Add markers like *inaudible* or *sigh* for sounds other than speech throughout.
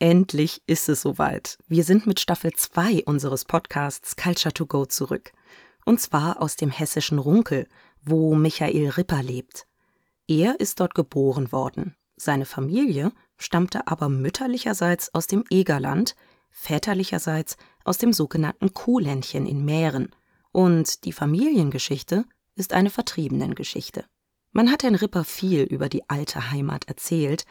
Endlich ist es soweit. Wir sind mit Staffel 2 unseres Podcasts Culture to Go zurück. Und zwar aus dem hessischen Runkel, wo Michael Ripper lebt. Er ist dort geboren worden. Seine Familie stammte aber mütterlicherseits aus dem Egerland, väterlicherseits aus dem sogenannten Kuhländchen in Mähren. Und die Familiengeschichte ist eine Vertriebenengeschichte. Man hat Herrn Ripper viel über die alte Heimat erzählt,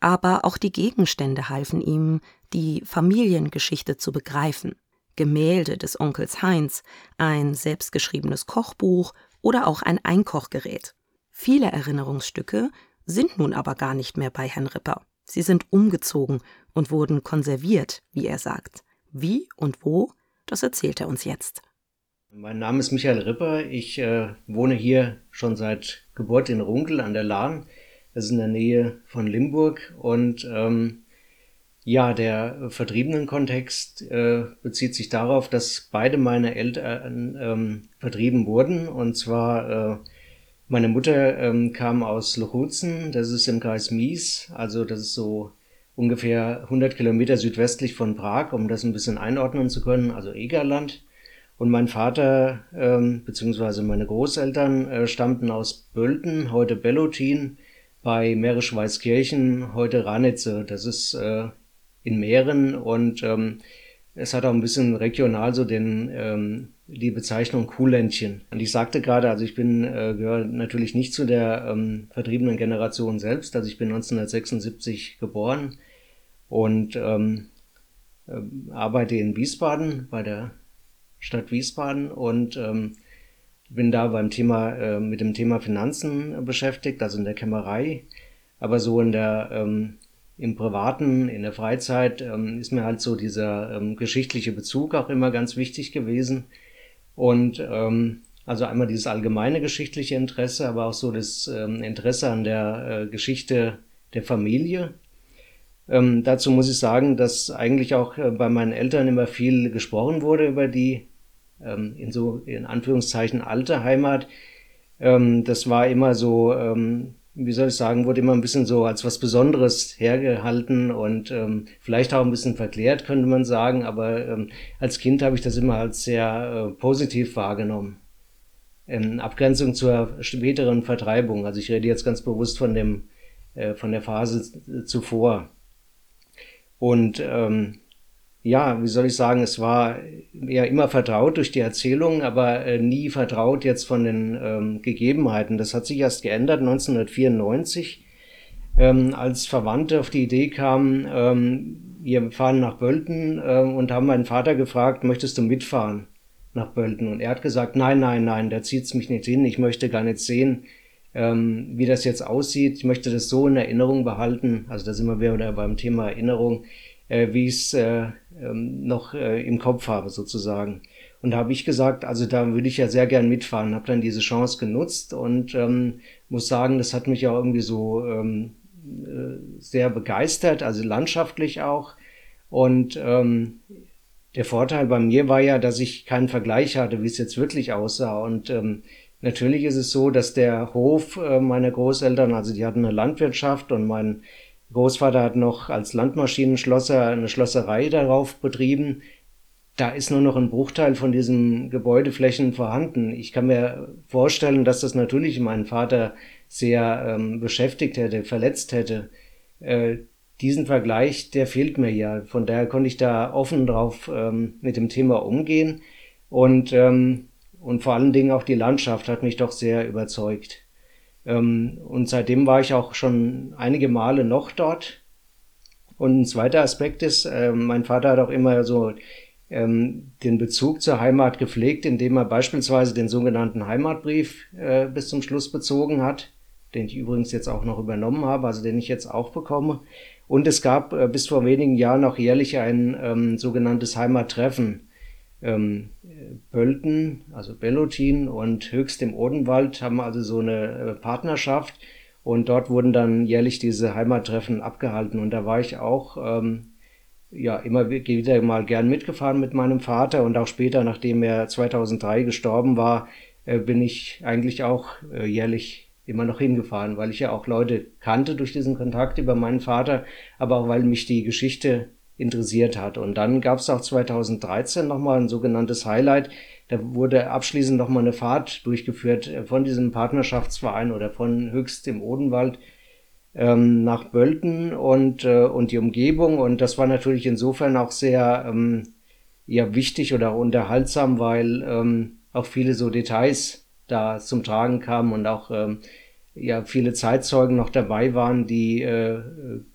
aber auch die Gegenstände halfen ihm, die Familiengeschichte zu begreifen. Gemälde des Onkels Heinz, ein selbstgeschriebenes Kochbuch oder auch ein Einkochgerät. Viele Erinnerungsstücke sind nun aber gar nicht mehr bei Herrn Ripper. Sie sind umgezogen und wurden konserviert, wie er sagt. Wie und wo, das erzählt er uns jetzt. Mein Name ist Michael Ripper. Ich äh, wohne hier schon seit Geburt in Runkel an der Lahn. Das ist in der Nähe von Limburg. Und ähm, ja, der vertriebenen Kontext äh, bezieht sich darauf, dass beide meine Eltern ähm, vertrieben wurden. Und zwar äh, meine Mutter ähm, kam aus Lochutzen, das ist im Kreis Mies, also das ist so ungefähr 100 Kilometer südwestlich von Prag, um das ein bisschen einordnen zu können, also Egerland. Und mein Vater ähm, beziehungsweise meine Großeltern äh, stammten aus Bölten, heute Bellotin, bei Mährisch-Weißkirchen, heute Ranitze. Das ist äh, in Mähren und ähm, es hat auch ein bisschen regional so den ähm, die Bezeichnung Kuhländchen. Und ich sagte gerade, also ich bin äh, gehöre natürlich nicht zu der ähm, vertriebenen Generation selbst. Also ich bin 1976 geboren und ähm, äh, arbeite in Wiesbaden bei der Stadt Wiesbaden und ähm, bin da beim Thema, äh, mit dem Thema Finanzen beschäftigt, also in der Kämmerei, aber so in der, ähm, im Privaten, in der Freizeit ähm, ist mir halt so dieser ähm, geschichtliche Bezug auch immer ganz wichtig gewesen. Und ähm, also einmal dieses allgemeine geschichtliche Interesse, aber auch so das ähm, Interesse an der äh, Geschichte der Familie. Ähm, dazu muss ich sagen, dass eigentlich auch äh, bei meinen Eltern immer viel gesprochen wurde über die ähm, in so in Anführungszeichen alte Heimat. Ähm, das war immer so, ähm, wie soll ich sagen, wurde immer ein bisschen so als was Besonderes hergehalten und ähm, vielleicht auch ein bisschen verklärt, könnte man sagen. Aber ähm, als Kind habe ich das immer als sehr äh, positiv wahrgenommen. In Abgrenzung zur späteren Vertreibung. Also ich rede jetzt ganz bewusst von dem, äh, von der Phase zuvor. Und ähm, ja, wie soll ich sagen, es war ja immer vertraut durch die Erzählung, aber äh, nie vertraut jetzt von den ähm, Gegebenheiten. Das hat sich erst geändert 1994, ähm, als Verwandte auf die Idee kamen, ähm, wir fahren nach Bölten äh, und haben meinen Vater gefragt, möchtest du mitfahren nach Bölten? Und er hat gesagt, nein, nein, nein, da zieht's mich nicht hin, ich möchte gar nicht sehen, ähm, wie das jetzt aussieht. Ich möchte das so in Erinnerung behalten. Also da sind wir wieder beim Thema Erinnerung äh, wie ich es äh, ähm, noch äh, im Kopf habe sozusagen. Und da habe ich gesagt, also da würde ich ja sehr gern mitfahren, habe dann diese Chance genutzt und ähm, muss sagen, das hat mich ja irgendwie so ähm, äh, sehr begeistert, also landschaftlich auch. Und ähm, der Vorteil bei mir war ja, dass ich keinen Vergleich hatte, wie es jetzt wirklich aussah. Und ähm, natürlich ist es so, dass der Hof äh, meiner Großeltern, also die hatten eine Landwirtschaft und mein Großvater hat noch als Landmaschinenschlosser eine Schlosserei darauf betrieben. Da ist nur noch ein Bruchteil von diesen Gebäudeflächen vorhanden. Ich kann mir vorstellen, dass das natürlich meinen Vater sehr ähm, beschäftigt hätte, verletzt hätte. Äh, diesen Vergleich, der fehlt mir ja. Von daher konnte ich da offen drauf ähm, mit dem Thema umgehen. Und, ähm, und vor allen Dingen auch die Landschaft hat mich doch sehr überzeugt. Ähm, und seitdem war ich auch schon einige Male noch dort. Und ein zweiter Aspekt ist, äh, mein Vater hat auch immer so ähm, den Bezug zur Heimat gepflegt, indem er beispielsweise den sogenannten Heimatbrief äh, bis zum Schluss bezogen hat, den ich übrigens jetzt auch noch übernommen habe, also den ich jetzt auch bekomme. Und es gab äh, bis vor wenigen Jahren auch jährlich ein ähm, sogenanntes Heimattreffen ähm, Pölten, also Bellotin und Höchst im Odenwald haben also so eine äh, Partnerschaft. Und dort wurden dann jährlich diese Heimattreffen abgehalten. Und da war ich auch ähm, ja immer wieder mal gern mitgefahren mit meinem Vater. Und auch später, nachdem er 2003 gestorben war, äh, bin ich eigentlich auch äh, jährlich immer noch hingefahren, weil ich ja auch Leute kannte durch diesen Kontakt über meinen Vater, aber auch weil mich die Geschichte interessiert hat. Und dann gab es auch 2013 nochmal ein sogenanntes Highlight. Da wurde abschließend nochmal eine Fahrt durchgeführt von diesem Partnerschaftsverein oder von Höchst im Odenwald ähm, nach Bölten und, äh, und die Umgebung. Und das war natürlich insofern auch sehr ähm, ja, wichtig oder unterhaltsam, weil ähm, auch viele so Details da zum Tragen kamen und auch ähm, ja viele Zeitzeugen noch dabei waren, die äh,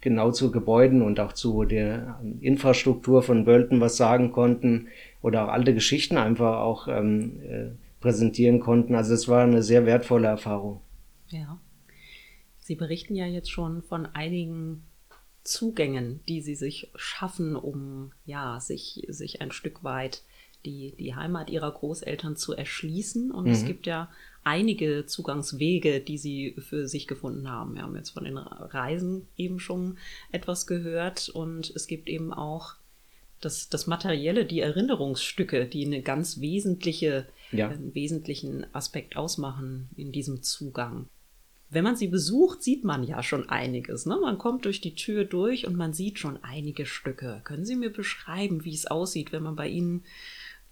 genau zu Gebäuden und auch zu der Infrastruktur von Bölten was sagen konnten oder auch alte Geschichten einfach auch ähm, äh, präsentieren konnten. Also es war eine sehr wertvolle Erfahrung. Ja. Sie berichten ja jetzt schon von einigen Zugängen, die Sie sich schaffen, um ja sich sich ein Stück weit die, die Heimat ihrer Großeltern zu erschließen. Und mhm. es gibt ja einige Zugangswege, die sie für sich gefunden haben. Wir haben jetzt von den Reisen eben schon etwas gehört und es gibt eben auch das, das Materielle, die Erinnerungsstücke, die eine ganz wesentliche, ja. einen wesentlichen Aspekt ausmachen in diesem Zugang. Wenn man sie besucht, sieht man ja schon einiges. Ne? Man kommt durch die Tür durch und man sieht schon einige Stücke. Können Sie mir beschreiben, wie es aussieht, wenn man bei Ihnen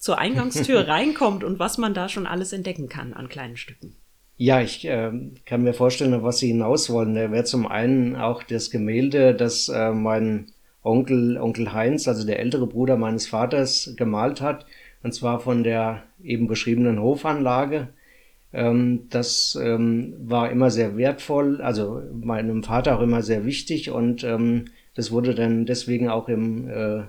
zur Eingangstür *laughs* reinkommt und was man da schon alles entdecken kann an kleinen Stücken. Ja, ich äh, kann mir vorstellen, was Sie hinaus wollen. Da wäre zum einen auch das Gemälde, das äh, mein Onkel, Onkel Heinz, also der ältere Bruder meines Vaters, gemalt hat. Und zwar von der eben beschriebenen Hofanlage. Ähm, das ähm, war immer sehr wertvoll, also meinem Vater auch immer sehr wichtig und ähm, das wurde dann deswegen auch im, äh,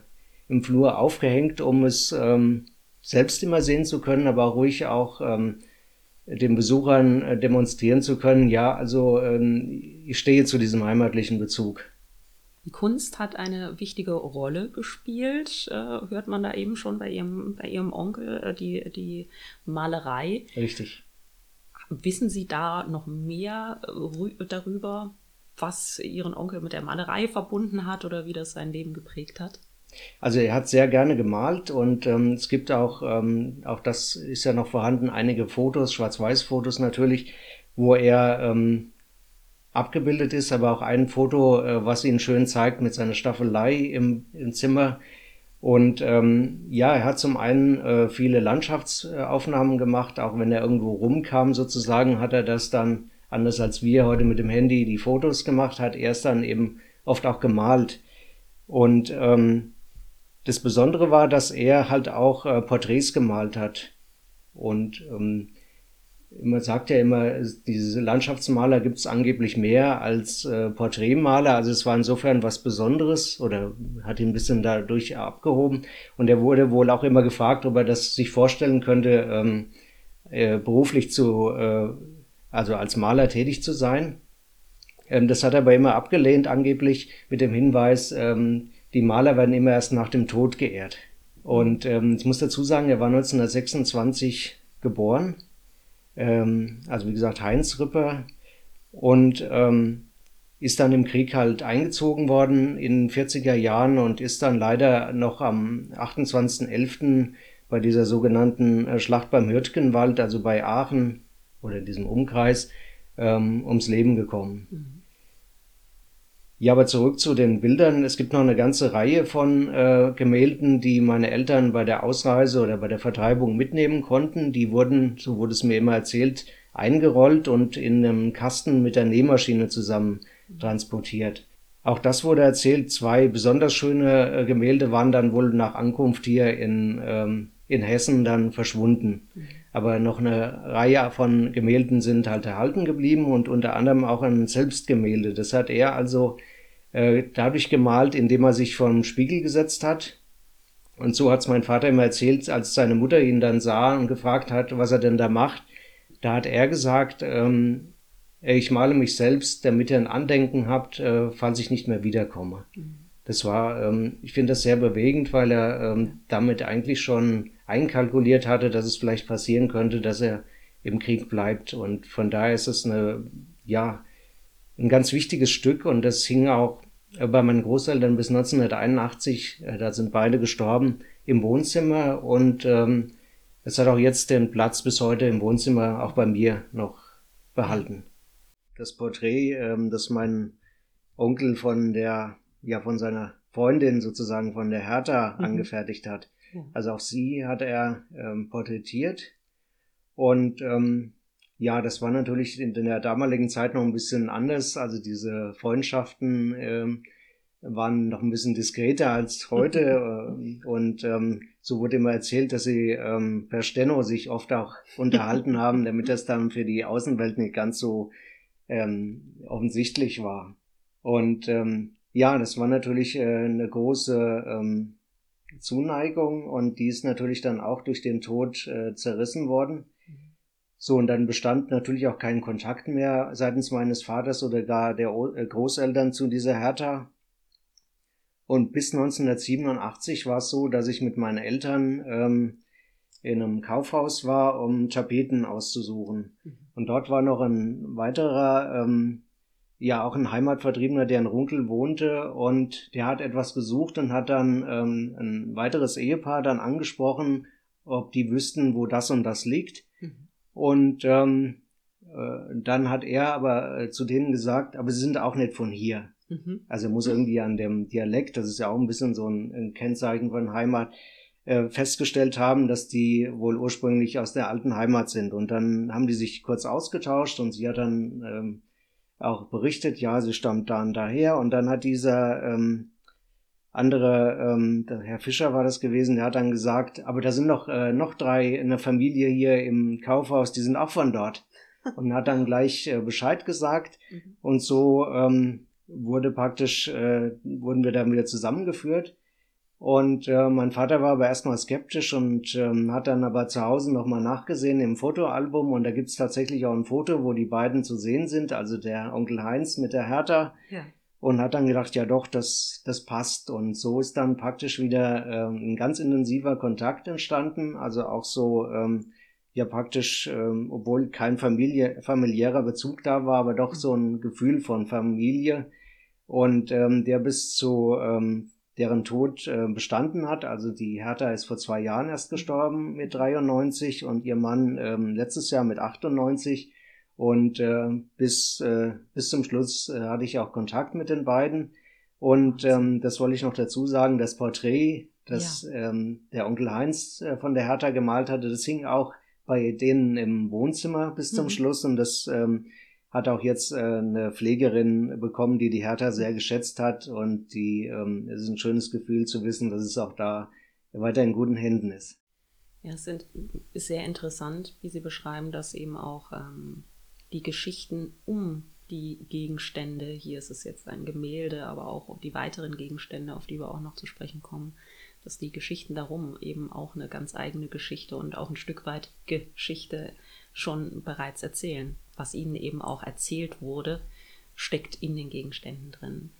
im Flur aufgehängt, um es ähm, selbst immer sehen zu können, aber ruhig auch ähm, den Besuchern äh, demonstrieren zu können, ja, also ähm, ich stehe zu diesem heimatlichen Bezug. Die Kunst hat eine wichtige Rolle gespielt, äh, hört man da eben schon bei ihrem, bei ihrem Onkel, äh, die, die Malerei. Richtig. Wissen Sie da noch mehr darüber, was Ihren Onkel mit der Malerei verbunden hat oder wie das sein Leben geprägt hat? Also er hat sehr gerne gemalt und ähm, es gibt auch, ähm, auch das ist ja noch vorhanden, einige Fotos, Schwarz-Weiß-Fotos natürlich, wo er ähm, abgebildet ist, aber auch ein Foto, äh, was ihn schön zeigt mit seiner Staffelei im, im Zimmer. Und ähm, ja, er hat zum einen äh, viele Landschaftsaufnahmen gemacht, auch wenn er irgendwo rumkam sozusagen, hat er das dann, anders als wir heute mit dem Handy die Fotos gemacht, hat er es dann eben oft auch gemalt. Und ähm, das Besondere war, dass er halt auch äh, Porträts gemalt hat. Und ähm, man sagt ja immer, diese Landschaftsmaler gibt es angeblich mehr als äh, Porträtmaler. Also es war insofern was Besonderes oder hat ihn ein bisschen dadurch abgehoben. Und er wurde wohl auch immer gefragt, ob er das sich vorstellen könnte, ähm, äh, beruflich zu, äh, also als Maler tätig zu sein. Ähm, das hat er aber immer abgelehnt, angeblich mit dem Hinweis, ähm, die Maler werden immer erst nach dem Tod geehrt. Und ähm, ich muss dazu sagen, er war 1926 geboren. Ähm, also wie gesagt, Heinz Ripper. Und ähm, ist dann im Krieg halt eingezogen worden in den 40er Jahren und ist dann leider noch am 28.11. bei dieser sogenannten äh, Schlacht beim Hürtgenwald, also bei Aachen oder diesem Umkreis, ähm, ums Leben gekommen. Mhm. Ja, aber zurück zu den Bildern. Es gibt noch eine ganze Reihe von äh, Gemälden, die meine Eltern bei der Ausreise oder bei der Vertreibung mitnehmen konnten. Die wurden, so wurde es mir immer erzählt, eingerollt und in einem Kasten mit der Nähmaschine zusammen transportiert. Auch das wurde erzählt. Zwei besonders schöne äh, Gemälde waren dann wohl nach Ankunft hier in, ähm, in Hessen dann verschwunden. Mhm. Aber noch eine Reihe von Gemälden sind halt erhalten geblieben und unter anderem auch ein Selbstgemälde. Das hat er also äh, dadurch gemalt, indem er sich vor den Spiegel gesetzt hat. Und so hat's mein Vater immer erzählt, als seine Mutter ihn dann sah und gefragt hat, was er denn da macht. Da hat er gesagt, ähm, ich male mich selbst, damit ihr ein Andenken habt, äh, falls ich nicht mehr wiederkomme. Mhm. Das war, ähm, ich finde das sehr bewegend, weil er ähm, damit eigentlich schon einkalkuliert hatte, dass es vielleicht passieren könnte, dass er im Krieg bleibt. Und von daher ist es eine, ja, ein ganz wichtiges Stück und das hing auch bei meinen Großeltern bis 1981, äh, da sind beide gestorben, im Wohnzimmer und ähm, es hat auch jetzt den Platz bis heute im Wohnzimmer auch bei mir noch behalten. das Porträt, ähm, das mein Onkel von der, ja, von seiner Freundin sozusagen von der Hertha mhm. angefertigt hat. Ja. Also auch sie hat er ähm, porträtiert. Und ähm, ja, das war natürlich in der damaligen Zeit noch ein bisschen anders. Also diese Freundschaften ähm, waren noch ein bisschen diskreter als heute. *laughs* und ähm, so wurde immer erzählt, dass sie ähm, per Steno sich oft auch *laughs* unterhalten haben, damit das dann für die Außenwelt nicht ganz so ähm, offensichtlich war. Und ähm, ja, das war natürlich äh, eine große ähm, Zuneigung und die ist natürlich dann auch durch den Tod äh, zerrissen worden. So, und dann bestand natürlich auch kein Kontakt mehr seitens meines Vaters oder gar der äh, Großeltern zu dieser Hertha. Und bis 1987 war es so, dass ich mit meinen Eltern ähm, in einem Kaufhaus war, um Tapeten auszusuchen. Mhm. Und dort war noch ein weiterer ähm, ja auch ein Heimatvertriebener, der in Runkel wohnte und der hat etwas besucht und hat dann ähm, ein weiteres Ehepaar dann angesprochen, ob die wüssten, wo das und das liegt. Und ähm, äh, dann hat er aber äh, zu denen gesagt, aber sie sind auch nicht von hier. Mhm. Also muss irgendwie an dem Dialekt, das ist ja auch ein bisschen so ein, ein Kennzeichen von Heimat, äh, festgestellt haben, dass die wohl ursprünglich aus der alten Heimat sind. Und dann haben die sich kurz ausgetauscht und sie hat dann ähm, auch berichtet, ja, sie stammt dann daher und dann hat dieser ähm, andere, ähm, der Herr Fischer war das gewesen, der hat dann gesagt, aber da sind noch, äh, noch drei in der Familie hier im Kaufhaus, die sind auch von dort. *laughs* Und hat dann gleich äh, Bescheid gesagt. Mhm. Und so ähm, wurde praktisch, äh, wurden wir dann wieder zusammengeführt. Und äh, mein Vater war aber erstmal skeptisch und ähm, hat dann aber zu Hause nochmal nachgesehen im Fotoalbum und da gibt's tatsächlich auch ein Foto, wo die beiden zu sehen sind, also der Onkel Heinz mit der Hertha. Ja. Und hat dann gedacht, ja doch, das, das passt. Und so ist dann praktisch wieder ähm, ein ganz intensiver Kontakt entstanden. Also auch so, ähm, ja praktisch, ähm, obwohl kein Familie, familiärer Bezug da war, aber doch so ein Gefühl von Familie. Und ähm, der bis zu ähm, deren Tod äh, bestanden hat. Also die Hertha ist vor zwei Jahren erst gestorben mit 93 und ihr Mann ähm, letztes Jahr mit 98. Und äh, bis, äh, bis zum Schluss äh, hatte ich auch Kontakt mit den beiden. Und ähm, das wollte ich noch dazu sagen, das Porträt, das ja. ähm, der Onkel Heinz äh, von der Hertha gemalt hatte, das hing auch bei denen im Wohnzimmer bis zum mhm. Schluss. Und das ähm, hat auch jetzt äh, eine Pflegerin bekommen, die die Hertha sehr geschätzt hat und die ähm, es ist ein schönes Gefühl zu wissen, dass es auch da weiter in guten Händen ist. Ja, es sind, ist sehr interessant, wie Sie beschreiben, dass eben auch ähm, die Geschichten um die Gegenstände, hier ist es jetzt ein Gemälde, aber auch die weiteren Gegenstände, auf die wir auch noch zu sprechen kommen, dass die Geschichten darum eben auch eine ganz eigene Geschichte und auch ein Stück weit Geschichte schon bereits erzählen. Was ihnen eben auch erzählt wurde, steckt in den Gegenständen drin.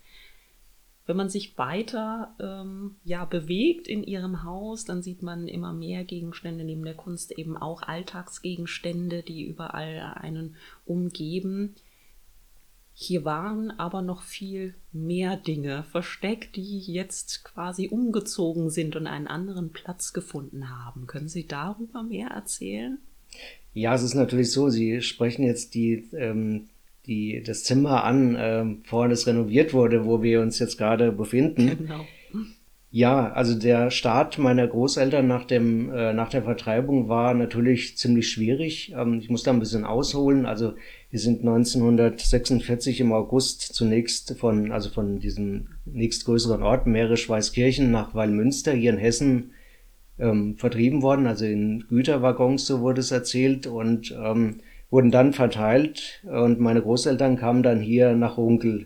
Wenn man sich weiter ähm, ja, bewegt in ihrem Haus, dann sieht man immer mehr Gegenstände neben der Kunst, eben auch Alltagsgegenstände, die überall einen umgeben. Hier waren aber noch viel mehr Dinge versteckt, die jetzt quasi umgezogen sind und einen anderen Platz gefunden haben. Können Sie darüber mehr erzählen? Ja, es ist natürlich so, Sie sprechen jetzt die, ähm, die, das Zimmer an, ähm, vorhin es renoviert wurde, wo wir uns jetzt gerade befinden. Genau. Ja, also der Start meiner Großeltern nach dem äh, nach der Vertreibung war natürlich ziemlich schwierig. Ähm, ich muss da ein bisschen ausholen. Also wir sind 1946 im August zunächst von also von diesem nächstgrößeren Ort Mährisch-Weißkirchen nach Wallmünster hier in Hessen ähm, vertrieben worden, also in Güterwaggons, so wurde es erzählt, und ähm, wurden dann verteilt. Und meine Großeltern kamen dann hier nach Runkel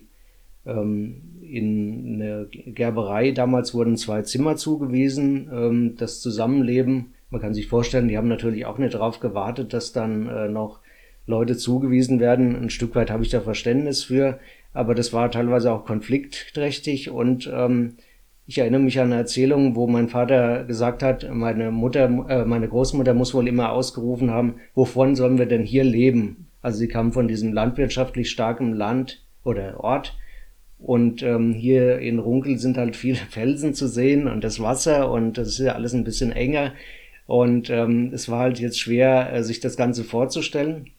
ähm, in eine Gerberei. Damals wurden zwei Zimmer zugewiesen. Ähm, das Zusammenleben, man kann sich vorstellen, die haben natürlich auch nicht darauf gewartet, dass dann äh, noch Leute zugewiesen werden. Ein Stück weit habe ich da Verständnis für, aber das war teilweise auch konfliktträchtig und ähm, ich erinnere mich an eine Erzählung, wo mein Vater gesagt hat, meine Mutter, äh, meine Großmutter muss wohl immer ausgerufen haben, wovon sollen wir denn hier leben? Also sie kam von diesem landwirtschaftlich starken Land oder Ort und ähm, hier in Runkel sind halt viele *laughs* Felsen zu sehen und das Wasser und das ist ja alles ein bisschen enger und ähm, es war halt jetzt schwer, äh, sich das Ganze vorzustellen.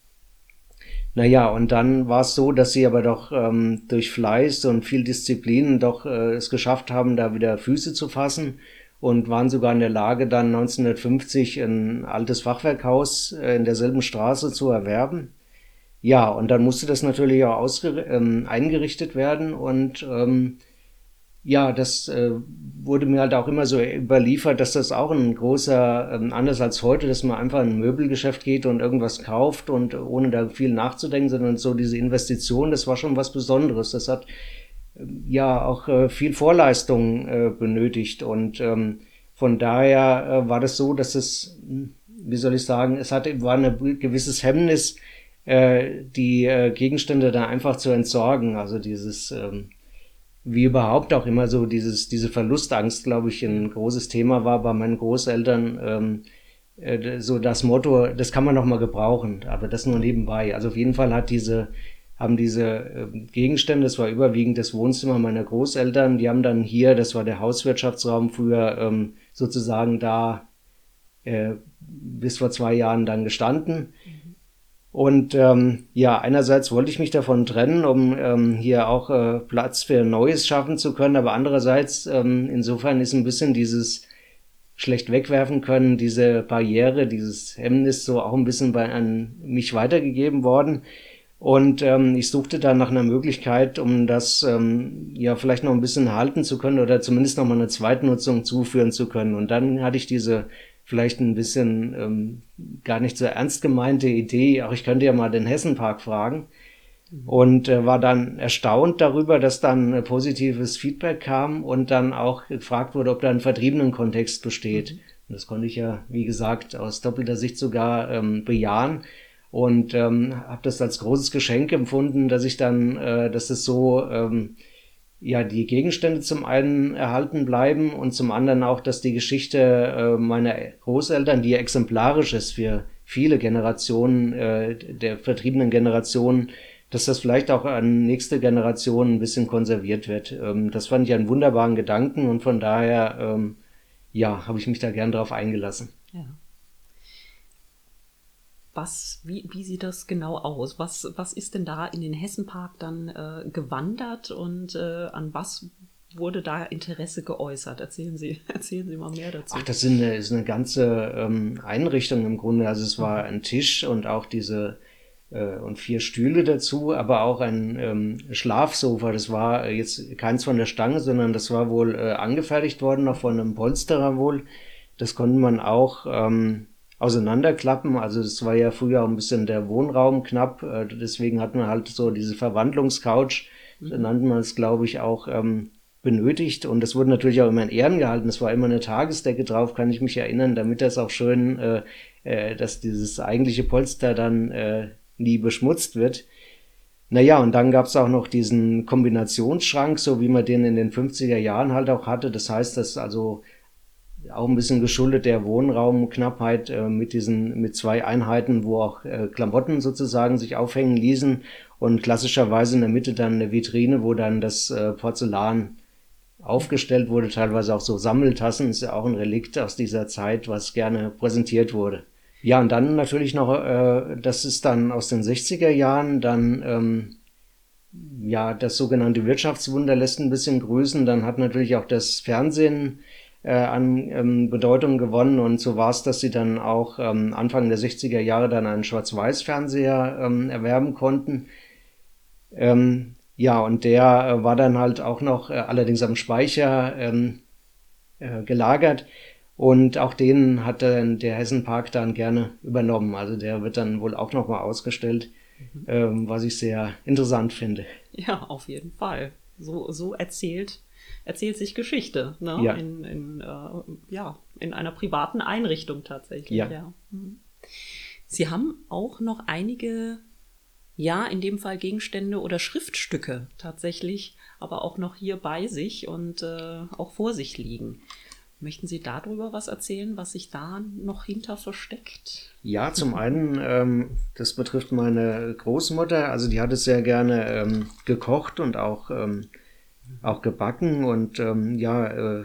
Naja, und dann war es so, dass sie aber doch ähm, durch Fleiß und viel Disziplin doch äh, es geschafft haben, da wieder Füße zu fassen und waren sogar in der Lage, dann 1950 ein altes Fachwerkhaus äh, in derselben Straße zu erwerben. Ja, und dann musste das natürlich auch ausge ähm, eingerichtet werden und ähm, ja, das äh, wurde mir halt auch immer so überliefert, dass das auch ein großer, ähm, anders als heute, dass man einfach in ein Möbelgeschäft geht und irgendwas kauft und ohne da viel nachzudenken, sondern so diese Investition, das war schon was Besonderes. Das hat äh, ja auch äh, viel Vorleistung äh, benötigt und ähm, von daher äh, war das so, dass es, wie soll ich sagen, es hatte, war ein gewisses Hemmnis, äh, die Gegenstände da einfach zu entsorgen. Also dieses, ähm, wie überhaupt auch immer so dieses, diese Verlustangst, glaube ich, ein großes Thema war bei meinen Großeltern. Ähm, äh, so das Motto, das kann man noch mal gebrauchen, aber das nur nebenbei. Also auf jeden Fall hat diese, haben diese äh, Gegenstände, das war überwiegend das Wohnzimmer meiner Großeltern, die haben dann hier, das war der Hauswirtschaftsraum früher, ähm, sozusagen da äh, bis vor zwei Jahren dann gestanden. Und ähm, ja, einerseits wollte ich mich davon trennen, um ähm, hier auch äh, Platz für Neues schaffen zu können, aber andererseits, ähm, insofern ist ein bisschen dieses schlecht wegwerfen können, diese Barriere, dieses Hemmnis so auch ein bisschen bei an mich weitergegeben worden. Und ähm, ich suchte dann nach einer Möglichkeit, um das ähm, ja vielleicht noch ein bisschen halten zu können oder zumindest noch mal eine Zweitnutzung zuführen zu können. Und dann hatte ich diese vielleicht ein bisschen ähm, gar nicht so ernst gemeinte Idee, auch ich könnte ja mal den Hessenpark fragen. Und äh, war dann erstaunt darüber, dass dann äh, positives Feedback kam und dann auch gefragt wurde, ob da ein vertriebenen Kontext besteht. Mhm. Und das konnte ich ja, wie gesagt, aus doppelter Sicht sogar ähm, bejahen und ähm, habe das als großes Geschenk empfunden, dass ich dann, äh, dass es so ähm, ja die Gegenstände zum einen erhalten bleiben und zum anderen auch, dass die Geschichte äh, meiner Großeltern, die exemplarisch ist für viele Generationen äh, der vertriebenen Generationen, dass das vielleicht auch an nächste Generation ein bisschen konserviert wird. Ähm, das fand ich einen wunderbaren Gedanken und von daher ähm, ja, habe ich mich da gern drauf eingelassen. Was, wie, wie sieht das genau aus? Was, was ist denn da in den Hessenpark dann äh, gewandert und äh, an was wurde da Interesse geäußert? Erzählen Sie, *laughs* erzählen Sie mal mehr dazu. Ach, das sind ist eine ganze ähm, Einrichtung im Grunde. Also es war ein Tisch und auch diese äh, und vier Stühle dazu, aber auch ein ähm, Schlafsofa. Das war jetzt keins von der Stange, sondern das war wohl äh, angefertigt worden, noch von einem Polsterer wohl. Das konnte man auch ähm, auseinanderklappen. Also es war ja früher auch ein bisschen der Wohnraum knapp, äh, deswegen hat man halt so diese Verwandlungscouch, mhm. nannte man es, glaube ich, auch ähm, benötigt. Und das wurde natürlich auch immer in Ehren gehalten. Es war immer eine Tagesdecke drauf, kann ich mich erinnern, damit das auch schön, äh, äh, dass dieses eigentliche Polster dann äh, nie beschmutzt wird. Naja, und dann gab's auch noch diesen Kombinationsschrank, so wie man den in den 50er Jahren halt auch hatte. Das heißt, dass also auch ein bisschen geschuldet der Wohnraumknappheit äh, mit diesen mit zwei Einheiten, wo auch äh, Klamotten sozusagen sich aufhängen ließen und klassischerweise in der Mitte dann eine Vitrine, wo dann das äh, Porzellan aufgestellt wurde, teilweise auch so Sammeltassen, ist ja auch ein Relikt aus dieser Zeit, was gerne präsentiert wurde. Ja, und dann natürlich noch, äh, das ist dann aus den 60er Jahren, dann ähm, ja, das sogenannte Wirtschaftswunder lässt ein bisschen grüßen. Dann hat natürlich auch das Fernsehen äh, an ähm, Bedeutung gewonnen und so war es, dass sie dann auch ähm, Anfang der 60er Jahre dann einen Schwarz-Weiß-Fernseher ähm, erwerben konnten. Ähm, ja, und der äh, war dann halt auch noch äh, allerdings am Speicher ähm, äh, gelagert. Und auch den hat dann der Hessenpark dann gerne übernommen. Also der wird dann wohl auch nochmal ausgestellt, mhm. ähm, was ich sehr interessant finde. Ja, auf jeden Fall. So, so erzählt erzählt sich Geschichte, ne? Ja. In, in, äh, ja, in einer privaten Einrichtung tatsächlich. Ja. ja. Mhm. Sie haben auch noch einige, ja, in dem Fall Gegenstände oder Schriftstücke tatsächlich, aber auch noch hier bei sich und äh, auch vor sich liegen. Möchten Sie darüber was erzählen, was sich da noch hinter versteckt? Ja, zum einen, ähm, das betrifft meine Großmutter. Also die hat es sehr gerne ähm, gekocht und auch ähm, auch gebacken und ähm, ja, äh,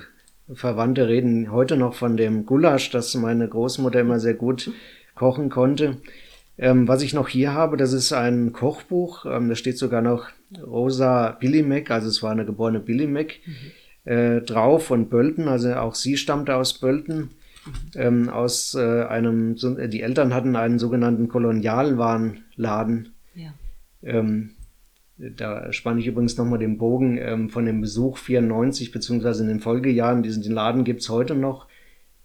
Verwandte reden heute noch von dem Gulasch, das meine Großmutter immer sehr gut kochen konnte. Ähm, was ich noch hier habe, das ist ein Kochbuch. Ähm, da steht sogar noch Rosa Billimek, also es war eine geborene Billimek, mhm. äh, drauf von Bölten. Also auch sie stammte aus Bölten. Ähm, aus äh, einem, die Eltern hatten einen sogenannten Kolonialwarenladen. Ja. Ähm, da spanne ich übrigens nochmal den Bogen ähm, von dem Besuch 94 beziehungsweise in den Folgejahren. Diesen den Laden gibt's heute noch,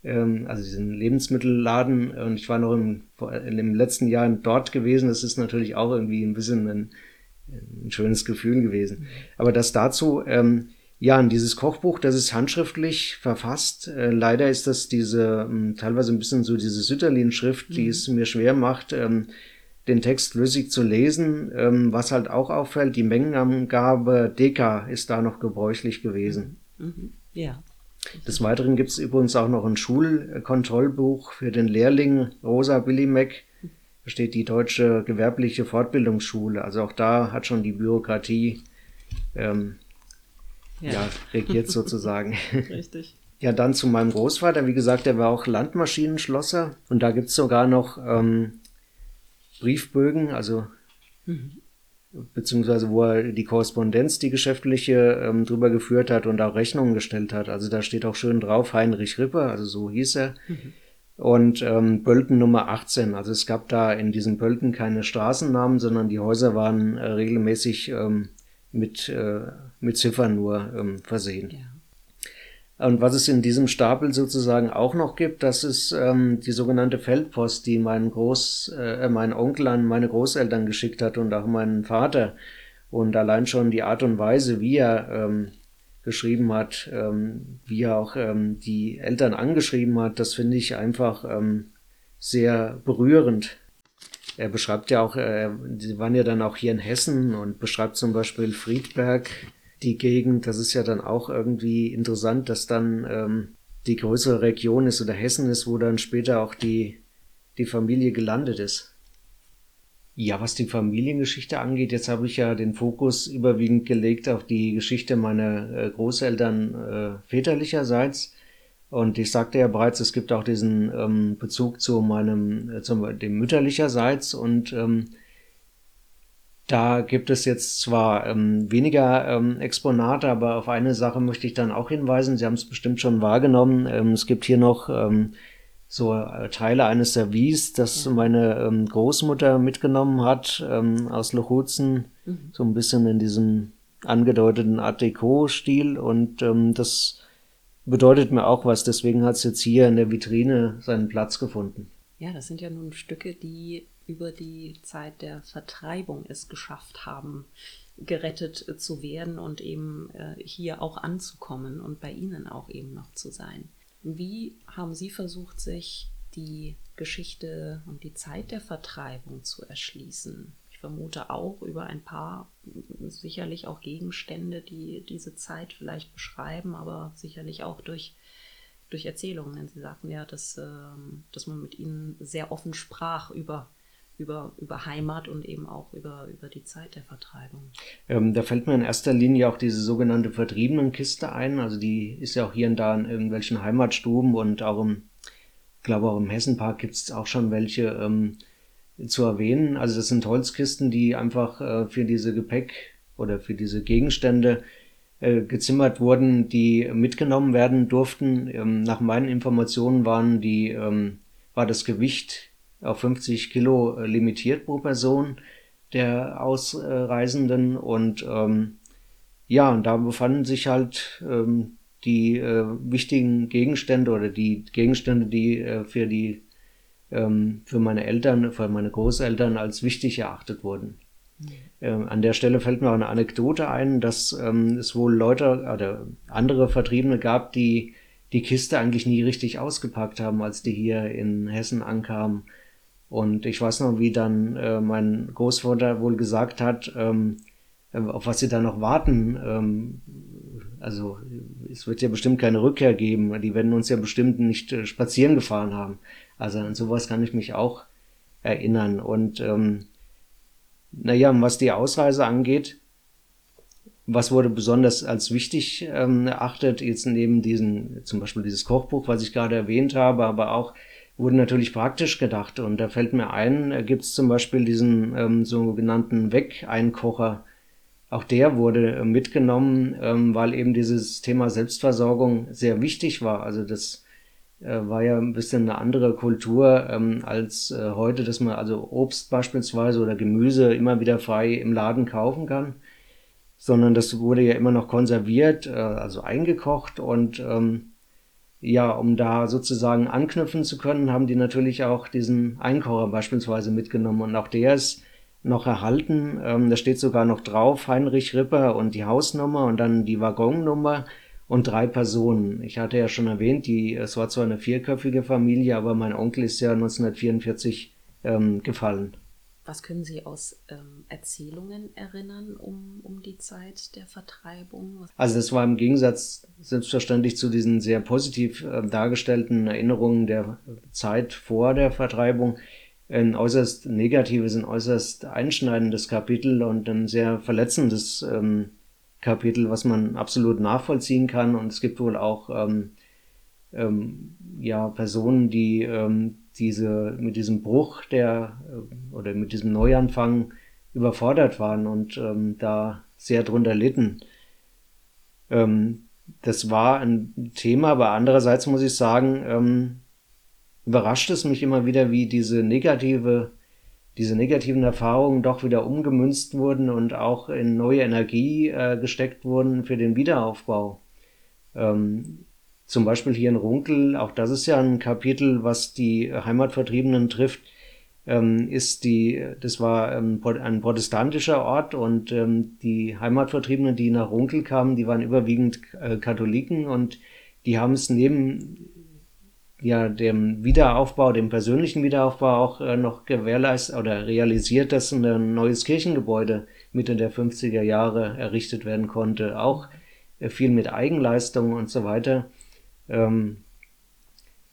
ähm, also diesen Lebensmittelladen. Und ich war noch im, in dem letzten Jahr dort gewesen. Das ist natürlich auch irgendwie ein bisschen ein, ein schönes Gefühl gewesen. Aber das dazu, ähm, ja, und dieses Kochbuch, das ist handschriftlich verfasst. Äh, leider ist das diese, ähm, teilweise ein bisschen so diese Sütterlin-Schrift, die mhm. es mir schwer macht, ähm, den Text flüssig zu lesen. Ähm, was halt auch auffällt, die Mengenangabe Deka ist da noch gebräuchlich gewesen. Mhm. Ja. Des Weiteren gibt es übrigens auch noch ein Schulkontrollbuch für den Lehrling Rosa Billimek. Da steht die Deutsche Gewerbliche Fortbildungsschule. Also auch da hat schon die Bürokratie ähm, ja. ja regiert sozusagen. *laughs* Richtig. Ja, dann zu meinem Großvater. Wie gesagt, der war auch Landmaschinenschlosser. Und da gibt's sogar noch ähm, Briefbögen, also mhm. beziehungsweise wo er die Korrespondenz, die geschäftliche, ähm, drüber geführt hat und auch Rechnungen gestellt hat. Also da steht auch schön drauf Heinrich Ripper, also so hieß er. Mhm. Und ähm, Bölten Nummer 18. Also es gab da in diesen Bölten keine Straßennamen, sondern die Häuser waren äh, regelmäßig ähm, mit, äh, mit Ziffern nur ähm, versehen. Ja. Und was es in diesem Stapel sozusagen auch noch gibt, das ist ähm, die sogenannte Feldpost, die mein Groß, äh, mein Onkel an meine Großeltern geschickt hat und auch meinen Vater. Und allein schon die Art und Weise, wie er ähm, geschrieben hat, ähm, wie er auch ähm, die Eltern angeschrieben hat, das finde ich einfach ähm, sehr berührend. Er beschreibt ja auch, äh, sie waren ja dann auch hier in Hessen und beschreibt zum Beispiel Friedberg, die Gegend. Das ist ja dann auch irgendwie interessant, dass dann ähm, die größere Region ist oder Hessen ist, wo dann später auch die, die Familie gelandet ist. Ja, was die Familiengeschichte angeht, jetzt habe ich ja den Fokus überwiegend gelegt auf die Geschichte meiner äh, Großeltern äh, väterlicherseits. Und ich sagte ja bereits, es gibt auch diesen ähm, Bezug zu meinem, äh, zu dem mütterlicherseits und ähm, da gibt es jetzt zwar ähm, weniger ähm, Exponate, aber auf eine Sache möchte ich dann auch hinweisen. Sie haben es bestimmt schon wahrgenommen. Ähm, es gibt hier noch ähm, so äh, Teile eines Service, das meine ähm, Großmutter mitgenommen hat ähm, aus Lochutzen, mhm. so ein bisschen in diesem angedeuteten Art Deco-Stil und das bedeutet mir auch was. Deswegen hat es jetzt hier in der Vitrine seinen Platz gefunden. Ja, das sind ja nun Stücke, die über die Zeit der Vertreibung es geschafft haben, gerettet zu werden und eben äh, hier auch anzukommen und bei Ihnen auch eben noch zu sein. Wie haben Sie versucht, sich die Geschichte und die Zeit der Vertreibung zu erschließen? Ich vermute auch über ein paar sicherlich auch Gegenstände, die diese Zeit vielleicht beschreiben, aber sicherlich auch durch durch Erzählungen. Denn Sie sagten ja, dass, ähm, dass man mit ihnen sehr offen sprach über über, über Heimat und eben auch über, über die Zeit der Vertreibung. Ähm, da fällt mir in erster Linie auch diese sogenannte Vertriebenenkiste ein. Also die ist ja auch hier und da in irgendwelchen Heimatstuben und auch im, glaube auch im Hessenpark gibt es auch schon welche ähm, zu erwähnen. Also das sind Holzkisten, die einfach äh, für diese Gepäck oder für diese Gegenstände äh, gezimmert wurden, die mitgenommen werden durften. Ähm, nach meinen Informationen waren die, ähm, war das Gewicht auf 50 Kilo äh, limitiert pro Person der Ausreisenden und ähm, ja, und da befanden sich halt ähm, die äh, wichtigen Gegenstände oder die Gegenstände, die äh, für die ähm, für meine Eltern, für meine Großeltern als wichtig erachtet wurden. Mhm. Ähm, an der Stelle fällt mir auch eine Anekdote ein, dass ähm, es wohl Leute oder andere Vertriebene gab, die die Kiste eigentlich nie richtig ausgepackt haben, als die hier in Hessen ankamen. Und ich weiß noch, wie dann äh, mein Großvater wohl gesagt hat, ähm, äh, auf was sie da noch warten. Ähm, also es wird ja bestimmt keine Rückkehr geben. Die werden uns ja bestimmt nicht äh, spazieren gefahren haben. Also an sowas kann ich mich auch erinnern. Und ähm, naja, was die Ausreise angeht, was wurde besonders als wichtig ähm, erachtet, jetzt neben diesen, zum Beispiel dieses Kochbuch, was ich gerade erwähnt habe, aber auch wurden natürlich praktisch gedacht. Und da fällt mir ein, gibt es zum Beispiel diesen ähm, sogenannten Weg-Einkocher. Auch der wurde äh, mitgenommen, ähm, weil eben dieses Thema Selbstversorgung sehr wichtig war. Also das äh, war ja ein bisschen eine andere Kultur ähm, als äh, heute, dass man also Obst beispielsweise oder Gemüse immer wieder frei im Laden kaufen kann, sondern das wurde ja immer noch konserviert, äh, also eingekocht und ähm, ja, um da sozusagen anknüpfen zu können, haben die natürlich auch diesen Einkocher beispielsweise mitgenommen und auch der ist noch erhalten. Ähm, da steht sogar noch drauf Heinrich Ripper und die Hausnummer und dann die Waggonnummer und drei Personen. Ich hatte ja schon erwähnt, die, es war zwar eine vierköpfige Familie, aber mein Onkel ist ja 1944 ähm, gefallen. Was können Sie aus ähm, Erzählungen erinnern um, um die Zeit der Vertreibung? Also das war im Gegensatz selbstverständlich zu diesen sehr positiv äh, dargestellten Erinnerungen der Zeit vor der Vertreibung ein äußerst negatives, ein äußerst einschneidendes Kapitel und ein sehr verletzendes ähm, Kapitel, was man absolut nachvollziehen kann. Und es gibt wohl auch ähm, ähm, ja, Personen, die ähm, diese, mit diesem Bruch der äh, oder mit diesem Neuanfang überfordert waren und ähm, da sehr drunter litten. Ähm, das war ein Thema, aber andererseits muss ich sagen, ähm, überrascht es mich immer wieder, wie diese negative diese negativen Erfahrungen doch wieder umgemünzt wurden und auch in neue Energie äh, gesteckt wurden für den Wiederaufbau. Ähm, zum Beispiel hier in Runkel, auch das ist ja ein Kapitel, was die Heimatvertriebenen trifft, ähm, ist die, das war ähm, ein protestantischer Ort und ähm, die Heimatvertriebenen, die nach Runkel kamen, die waren überwiegend äh, Katholiken und die haben es neben ja dem Wiederaufbau, dem persönlichen Wiederaufbau auch äh, noch gewährleistet oder realisiert, dass ein neues Kirchengebäude Mitte der 50er Jahre errichtet werden konnte. Auch äh, viel mit Eigenleistung und so weiter. Ähm,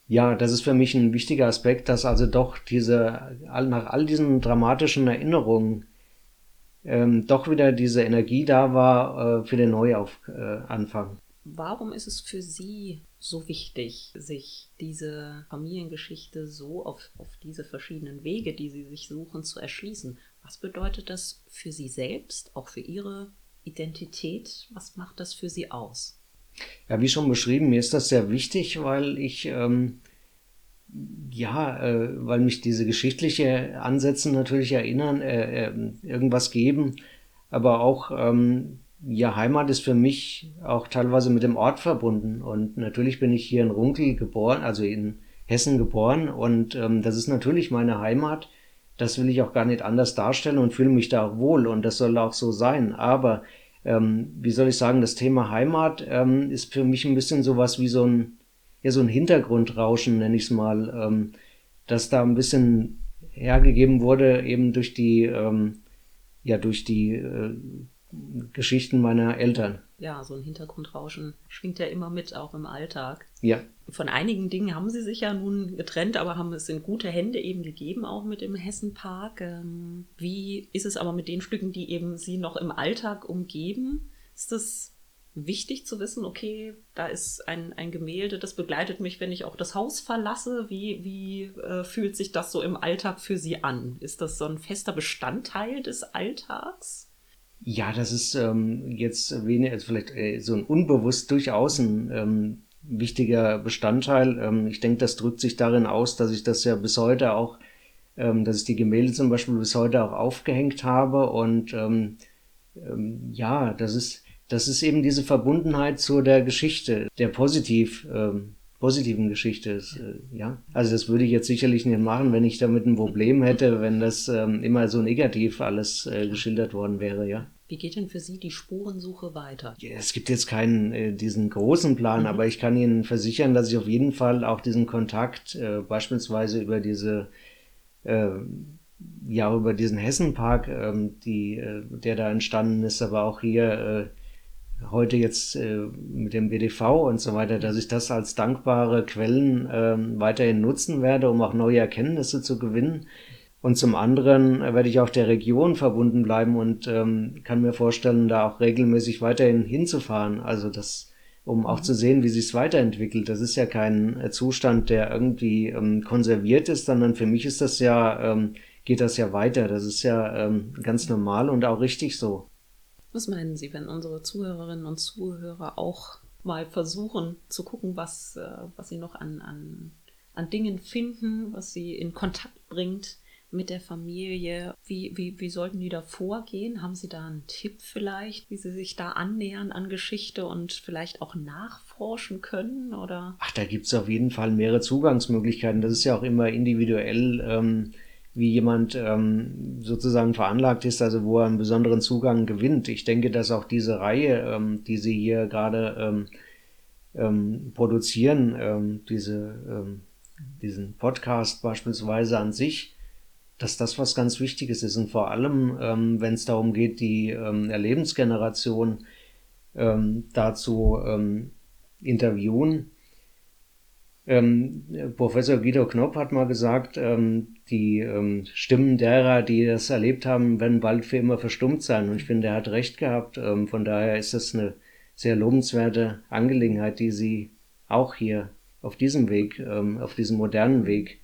ja, das ist für mich ein wichtiger Aspekt, dass also doch diese, nach all diesen dramatischen Erinnerungen ähm, doch wieder diese Energie da war äh, für den Neuanfang. Äh, Warum ist es für Sie so wichtig, sich diese Familiengeschichte so auf, auf diese verschiedenen Wege, die Sie sich suchen, zu erschließen? Was bedeutet das für Sie selbst, auch für Ihre Identität? Was macht das für Sie aus? Ja, wie schon beschrieben, mir ist das sehr wichtig, weil ich, ähm, ja, äh, weil mich diese geschichtliche Ansätze natürlich erinnern, äh, äh, irgendwas geben, aber auch ähm, ja, Heimat ist für mich auch teilweise mit dem Ort verbunden. Und natürlich bin ich hier in Runkel geboren, also in Hessen geboren. Und ähm, das ist natürlich meine Heimat. Das will ich auch gar nicht anders darstellen und fühle mich da wohl. Und das soll auch so sein. Aber ähm, wie soll ich sagen, das Thema Heimat ähm, ist für mich ein bisschen sowas wie so ein, ja, so ein Hintergrundrauschen, nenne ich es mal, ähm, dass da ein bisschen hergegeben wurde, eben durch die, ähm, ja, durch die äh, Geschichten meiner Eltern. Ja, so ein Hintergrundrauschen schwingt ja immer mit, auch im Alltag. Ja. Von einigen Dingen haben sie sich ja nun getrennt, aber haben es in gute Hände eben gegeben, auch mit dem Hessenpark. Ähm, wie ist es aber mit den Stücken, die eben sie noch im Alltag umgeben? Ist das wichtig zu wissen, okay, da ist ein, ein Gemälde, das begleitet mich, wenn ich auch das Haus verlasse. Wie, wie äh, fühlt sich das so im Alltag für Sie an? Ist das so ein fester Bestandteil des Alltags? Ja, das ist ähm, jetzt weniger, also vielleicht äh, so ein unbewusst durchaus ein ähm, wichtiger Bestandteil. Ähm, ich denke, das drückt sich darin aus, dass ich das ja bis heute auch, ähm, dass ich die Gemälde zum Beispiel bis heute auch aufgehängt habe und ähm, ähm, ja, das ist, das ist eben diese Verbundenheit zu der Geschichte, der positiv ähm, positiven Geschichte ist. Äh, ja, also das würde ich jetzt sicherlich nicht machen, wenn ich damit ein Problem hätte, wenn das ähm, immer so negativ alles äh, geschildert worden wäre, ja. Wie geht denn für Sie die Spurensuche weiter? Ja, es gibt jetzt keinen äh, diesen großen Plan, mhm. aber ich kann Ihnen versichern, dass ich auf jeden Fall auch diesen Kontakt äh, beispielsweise über diese äh, ja über diesen Hessenpark, ähm, die äh, der da entstanden ist, aber auch hier äh, heute jetzt äh, mit dem WDV und so weiter, dass ich das als dankbare Quellen äh, weiterhin nutzen werde, um auch neue Erkenntnisse zu gewinnen. Und zum anderen werde ich auch der Region verbunden bleiben und ähm, kann mir vorstellen, da auch regelmäßig weiterhin hinzufahren. Also das um auch mhm. zu sehen, wie sich es weiterentwickelt. Das ist ja kein äh, Zustand, der irgendwie ähm, konserviert ist, sondern für mich ist das ja, ähm, geht das ja weiter. Das ist ja ähm, ganz normal und auch richtig so. Was meinen Sie, wenn unsere Zuhörerinnen und Zuhörer auch mal versuchen zu gucken, was, äh, was sie noch an, an, an Dingen finden, was sie in Kontakt bringt mit der Familie? Wie, wie, wie sollten die da vorgehen? Haben Sie da einen Tipp vielleicht, wie Sie sich da annähern an Geschichte und vielleicht auch nachforschen können? Oder? Ach, da gibt es auf jeden Fall mehrere Zugangsmöglichkeiten. Das ist ja auch immer individuell. Ähm, wie jemand ähm, sozusagen veranlagt ist, also wo er einen besonderen Zugang gewinnt. Ich denke, dass auch diese Reihe, ähm, die Sie hier gerade ähm, ähm, produzieren, ähm, diese, ähm, diesen Podcast beispielsweise an sich, dass das was ganz Wichtiges ist und vor allem, ähm, wenn es darum geht, die ähm, Erlebensgeneration ähm, dazu ähm, interviewen. Ähm, Professor Guido Knopp hat mal gesagt, ähm, die ähm, Stimmen derer, die das erlebt haben, werden bald für immer verstummt sein. Und ich finde, er hat recht gehabt. Ähm, von daher ist das eine sehr lobenswerte Angelegenheit, die Sie auch hier auf diesem Weg, ähm, auf diesem modernen Weg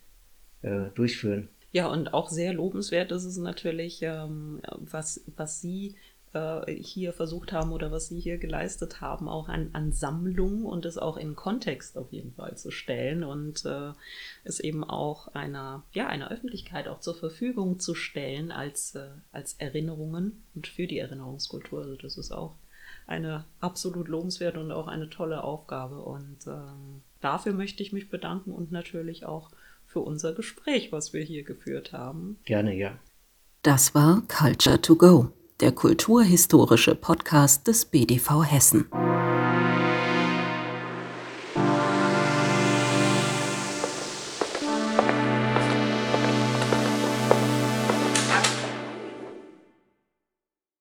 äh, durchführen. Ja, und auch sehr lobenswert ist es natürlich, ähm, was, was Sie äh, hier versucht haben oder was Sie hier geleistet haben, auch an, an Sammlung und es auch in Kontext auf jeden Fall zu stellen und äh, es eben auch einer, ja, einer Öffentlichkeit auch zur Verfügung zu stellen als, äh, als Erinnerungen und für die Erinnerungskultur. Also das ist auch eine absolut lobenswerte und auch eine tolle Aufgabe. Und ähm, dafür möchte ich mich bedanken und natürlich auch für unser Gespräch, was wir hier geführt haben. Gerne, ja. Das war Culture to Go, der kulturhistorische Podcast des BDV Hessen.